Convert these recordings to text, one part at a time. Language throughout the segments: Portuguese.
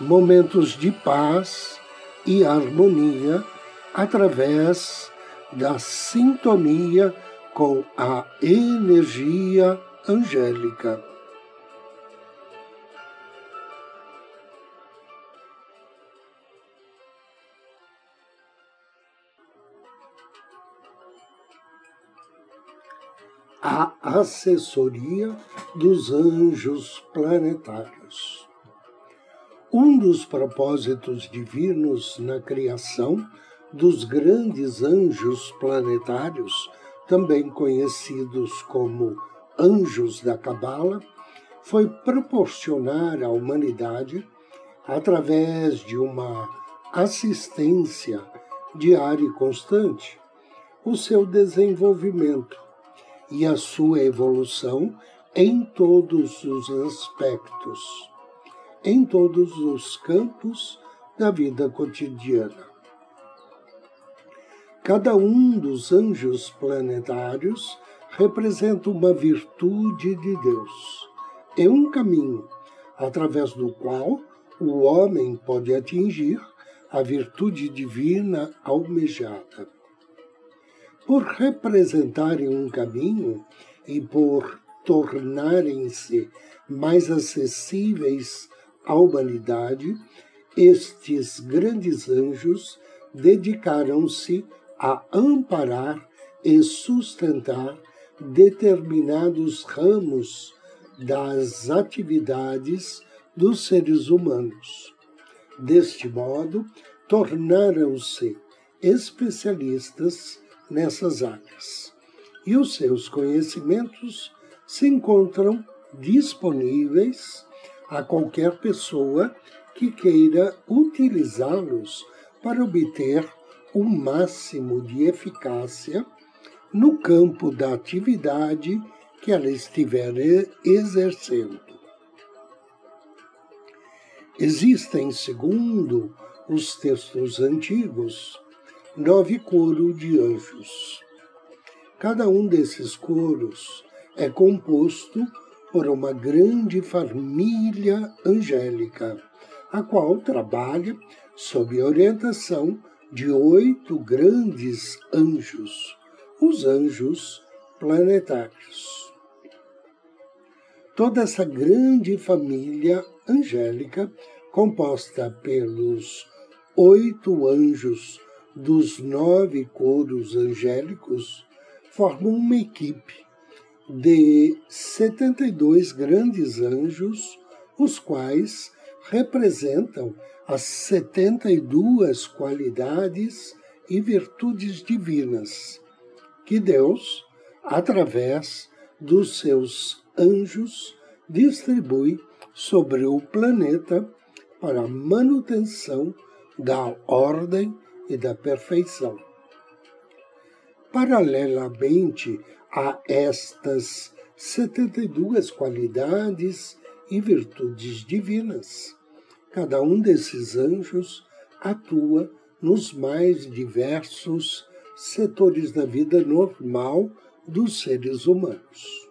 momentos de paz e harmonia através da sintonia com a energia angélica. A assessoria dos anjos planetários. Um dos propósitos divinos na criação dos grandes anjos planetários, também conhecidos como anjos da Cabala, foi proporcionar à humanidade, através de uma assistência diária e constante, o seu desenvolvimento e a sua evolução em todos os aspectos em todos os campos da vida cotidiana. Cada um dos anjos planetários representa uma virtude de Deus. É um caminho através do qual o homem pode atingir a virtude divina almejada. Por representarem um caminho e por tornarem-se mais acessíveis à humanidade, estes grandes anjos dedicaram-se a amparar e sustentar determinados ramos das atividades dos seres humanos. Deste modo, tornaram-se especialistas nessas áreas. E os seus conhecimentos se encontram disponíveis a qualquer pessoa que queira utilizá-los para obter o máximo de eficácia no campo da atividade que ela estiver exercendo. Existem, segundo os textos antigos, nove coros de anjos. Cada um desses coros é composto por uma grande família angélica, a qual trabalha sob orientação de oito grandes anjos, os anjos planetários. Toda essa grande família angélica, composta pelos oito anjos dos nove coros angélicos, forma uma equipe de 72 grandes anjos, os quais representam as 72 qualidades e virtudes divinas que Deus, através dos seus anjos, distribui sobre o planeta para a manutenção da ordem e da perfeição. Paralelamente a estas 72 qualidades e virtudes divinas. Cada um desses anjos atua nos mais diversos setores da vida normal dos seres humanos.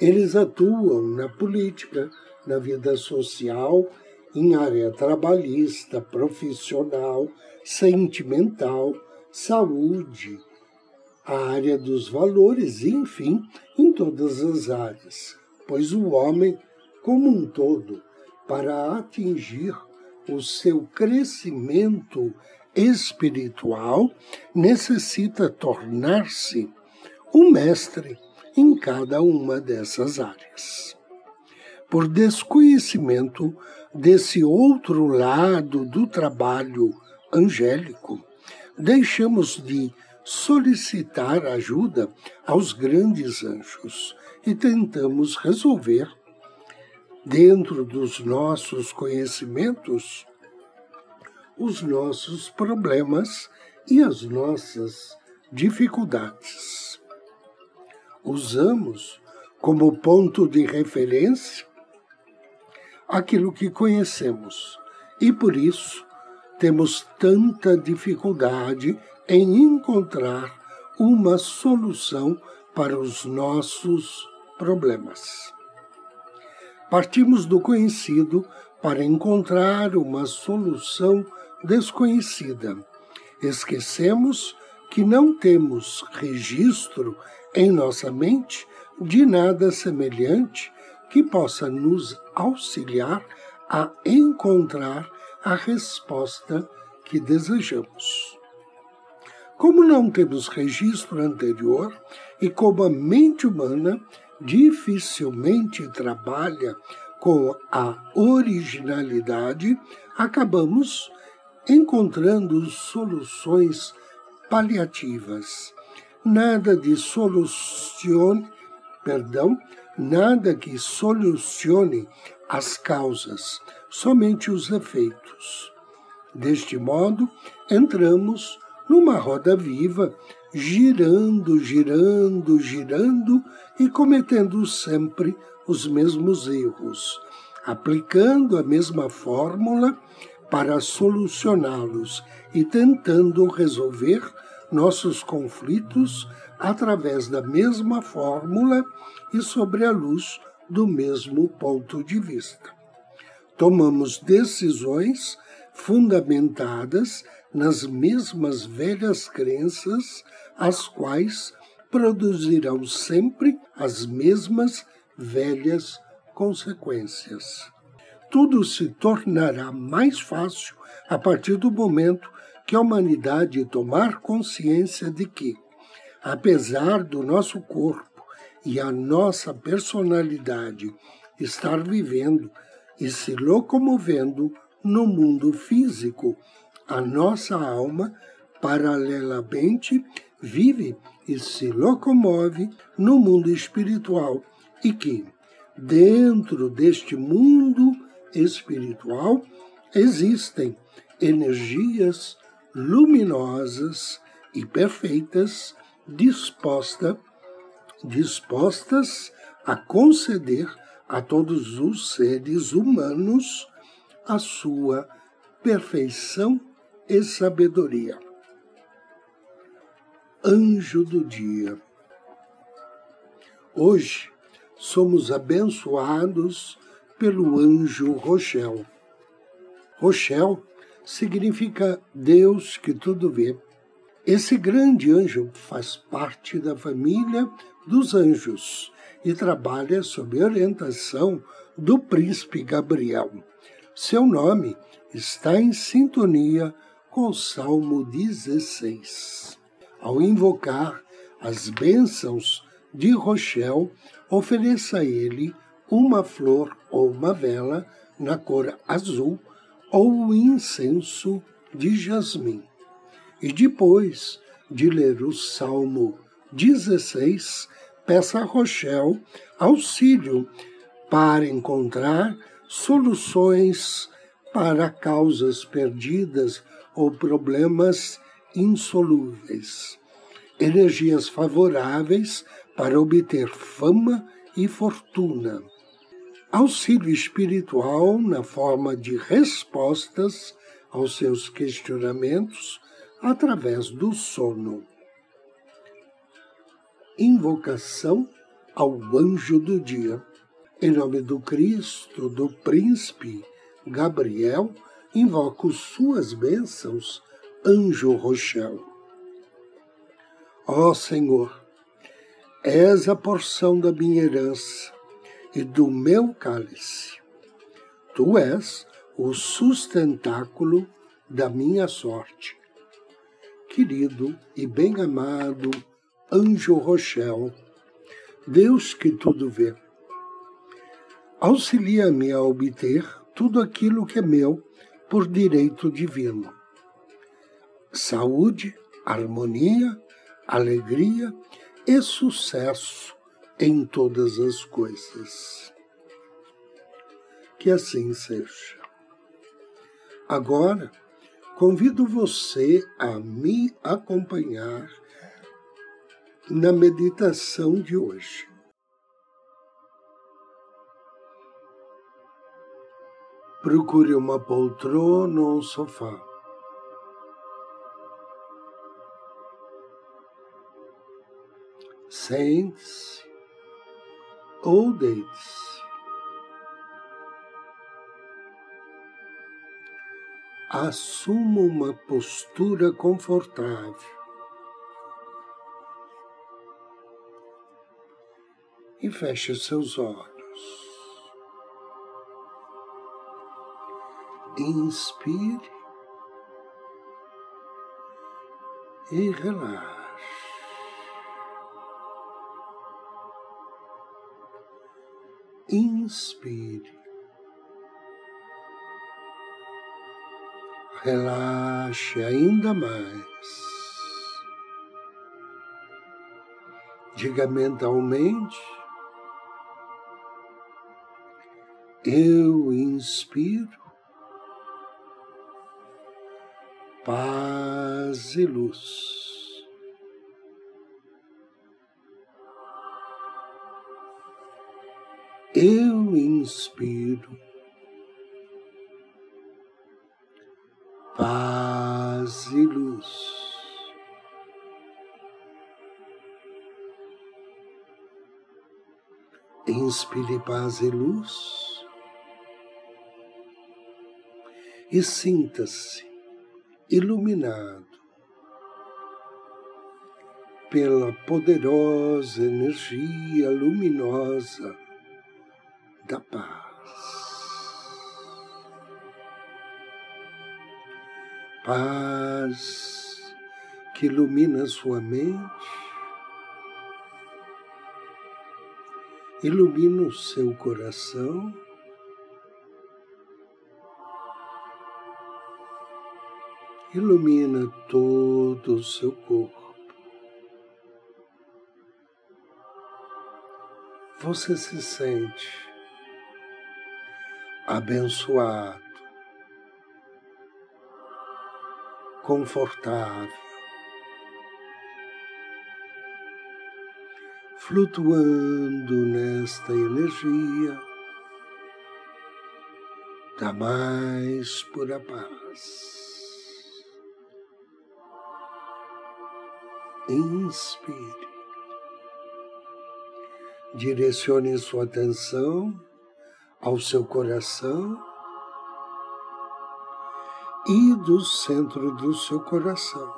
Eles atuam na política, na vida social, em área trabalhista, profissional, sentimental, saúde, a área dos valores, enfim, em todas as áreas, pois o homem, como um todo, para atingir o seu crescimento espiritual, necessita tornar-se um mestre em cada uma dessas áreas. Por desconhecimento desse outro lado do trabalho angélico, deixamos de solicitar ajuda aos grandes anjos e tentamos resolver, dentro dos nossos conhecimentos, os nossos problemas e as nossas dificuldades. Usamos como ponto de referência aquilo que conhecemos e por isso temos tanta dificuldade em encontrar uma solução para os nossos problemas. Partimos do conhecido para encontrar uma solução desconhecida. Esquecemos que não temos registro em nossa mente de nada semelhante que possa nos auxiliar a encontrar a resposta que desejamos. Como não temos registro anterior e como a mente humana dificilmente trabalha com a originalidade, acabamos encontrando soluções paliativas. Nada de solucione, perdão, nada que solucione as causas, somente os efeitos. Deste modo, entramos numa roda viva, girando, girando, girando e cometendo sempre os mesmos erros, aplicando a mesma fórmula para solucioná-los e tentando resolver nossos conflitos através da mesma fórmula e sobre a luz do mesmo ponto de vista. Tomamos decisões fundamentadas nas mesmas velhas crenças, as quais produzirão sempre as mesmas velhas consequências. Tudo se tornará mais fácil a partir do momento que a humanidade tomar consciência de que, apesar do nosso corpo e a nossa personalidade estar vivendo e se locomovendo no mundo físico, a nossa alma, paralelamente, vive e se locomove no mundo espiritual e que, dentro deste mundo espiritual, existem energias luminosas e perfeitas disposta, dispostas a conceder a todos os seres humanos a sua perfeição e sabedoria. Anjo do dia. Hoje somos abençoados pelo anjo Rochel. Rochel significa Deus que tudo vê. Esse grande anjo faz parte da família dos anjos e trabalha sob orientação do príncipe Gabriel. Seu nome está em sintonia com o Salmo 16. Ao invocar as bênçãos de Rochel, ofereça a ele uma flor ou uma vela na cor azul ou o incenso de jasmim. E depois de ler o Salmo 16, peça a Rochel auxílio para encontrar soluções para causas perdidas ou problemas insolúveis. Energias favoráveis para obter fama e fortuna. Auxílio espiritual na forma de respostas aos seus questionamentos através do sono. Invocação ao anjo do dia. Em nome do Cristo, do príncipe Gabriel, invoco suas bênçãos, anjo Rochel. Ó Senhor, és a porção da minha herança e do meu cálice. Tu és o sustentáculo da minha sorte. Querido e bem-amado Anjo Rochel, Deus que tudo vê, auxilia-me a obter tudo aquilo que é meu por direito divino. Saúde, harmonia, alegria e sucesso em todas as coisas. Que assim seja. Agora, convido você a me acompanhar na meditação de hoje. Procure uma poltrona ou um sofá. Sente-se ou deite-se. Assuma uma postura confortável. E feche seus olhos. Inspire e relaxe. Inspire. Relaxe ainda mais. Diga mentalmente: Eu inspiro paz e luz. Eu inspiro paz e luz. Inspire paz e luz e sinta-se iluminado pela poderosa energia luminosa da paz. Paz que ilumina sua mente, ilumina o seu coração. Ilumina todo o seu corpo. Você se sente abençoado, confortável, flutuando nesta energia da mais pura paz. Inspire. Direcione sua atenção ao seu coração e do centro do seu coração.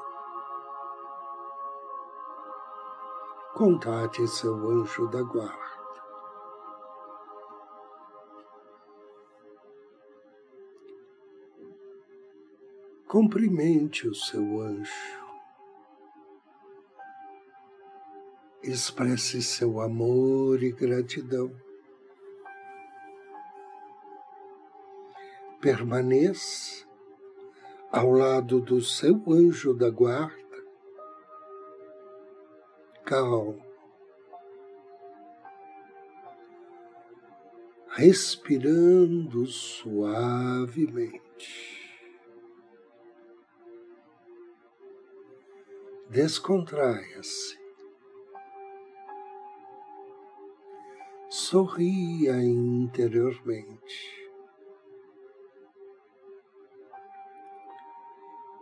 Contate seu anjo da guarda. Cumprimente o seu anjo. Expresse seu amor e gratidão. permaneça ao lado do seu anjo da guarda, calmo, respirando suavemente. Descontraia-se. Sorria interiormente.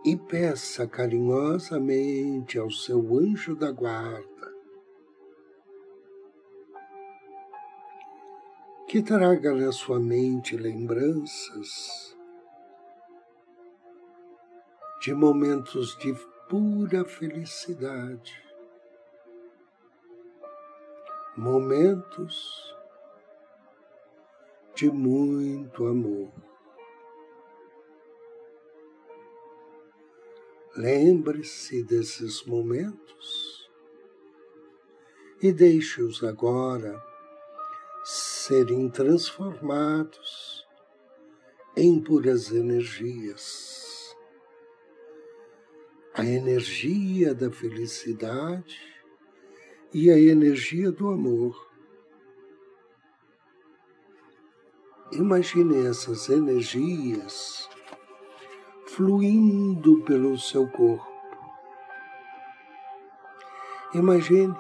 e peça carinhosamente ao seu anjo da guarda que traga na sua mente lembranças de momentos de pura felicidade, momentos de muito amor. Lembre-se desses momentos e deixe-os agora serem transformados em puras energias. A energia da felicidade e a energia do amor. Imagine essas energias fluindo pelo seu corpo. Imagine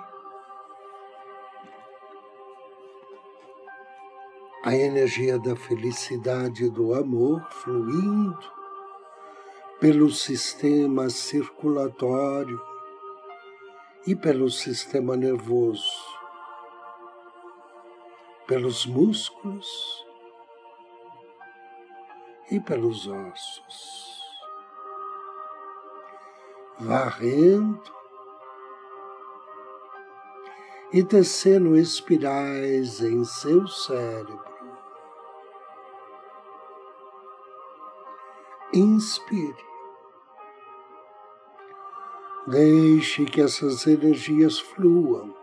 a energia da felicidade do amor fluindo pelo sistema circulatório e pelo sistema nervoso, pelos músculos e pelos ossos, varrendo e tecendo espirais em seu cérebro. Inspire. Deixe que essas energias fluam,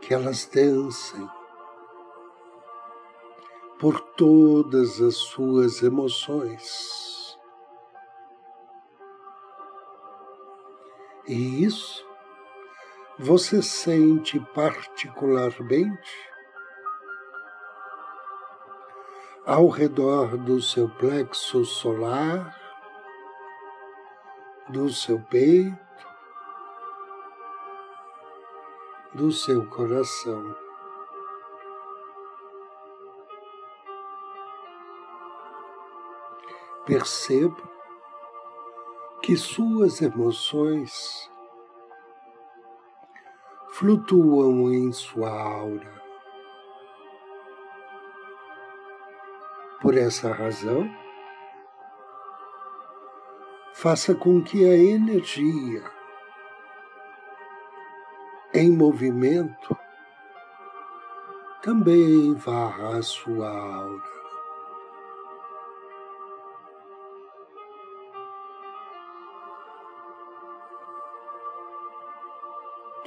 que elas dancem por todas as suas emoções. E isso você sente particularmente ao redor do seu plexo solar, do seu peito, do seu coração. Perceba que suas emoções flutuam em sua aura. Por essa razão, faça com que a energia em movimento também varra a sua aura.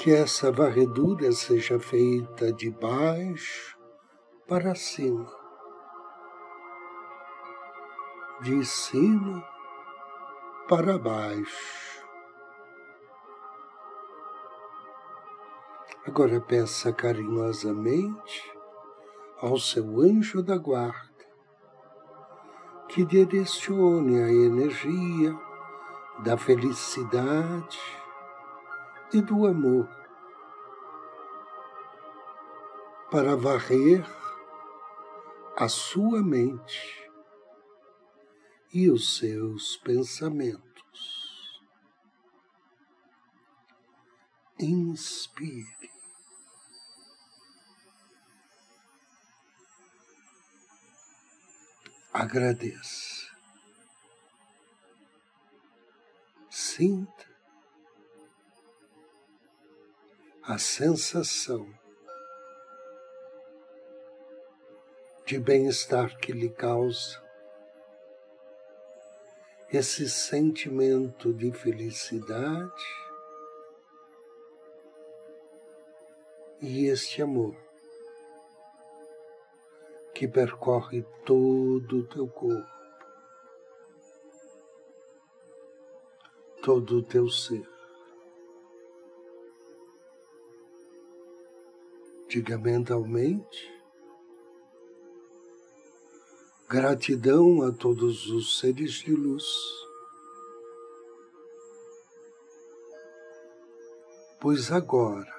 Que essa varredura seja feita de baixo para cima, de cima para baixo. Agora peça carinhosamente ao seu anjo da guarda que direcione a energia da felicidade e do amor para varrer a sua mente e os seus pensamentos. Inspire. Agradeça. Sinta a sensação de bem-estar que lhe causa esse sentimento de felicidade e este amor que percorre todo o teu corpo, todo o teu ser. Diga mentalmente. Gratidão a todos os seres de luz, pois agora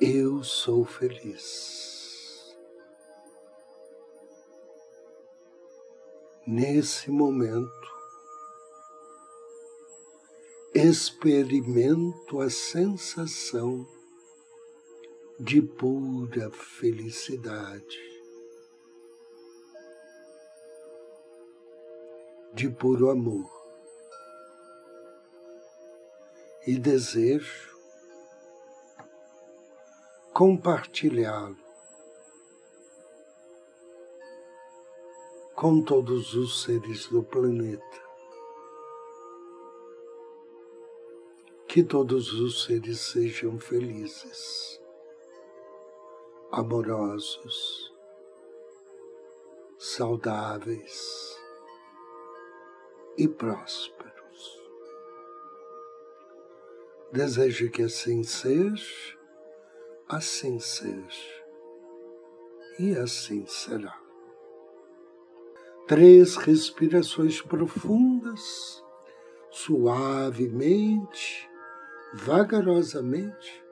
eu sou feliz. Nesse momento, experimento a sensação de pura felicidade, de puro amor e desejo compartilhá-lo com todos os seres do planeta. Que todos os seres sejam felizes amorosos, saudáveis e prósperos. Desejo que assim seja, assim seja e assim será. Três respirações profundas, suavemente, vagarosamente.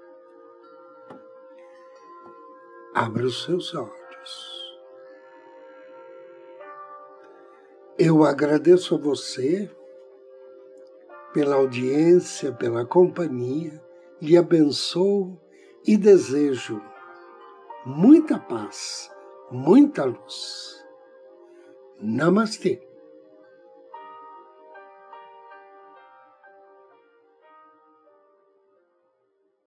Abra os seus olhos. Eu agradeço a você pela audiência, pela companhia, lhe abençoo e desejo muita paz, muita luz. Namastê.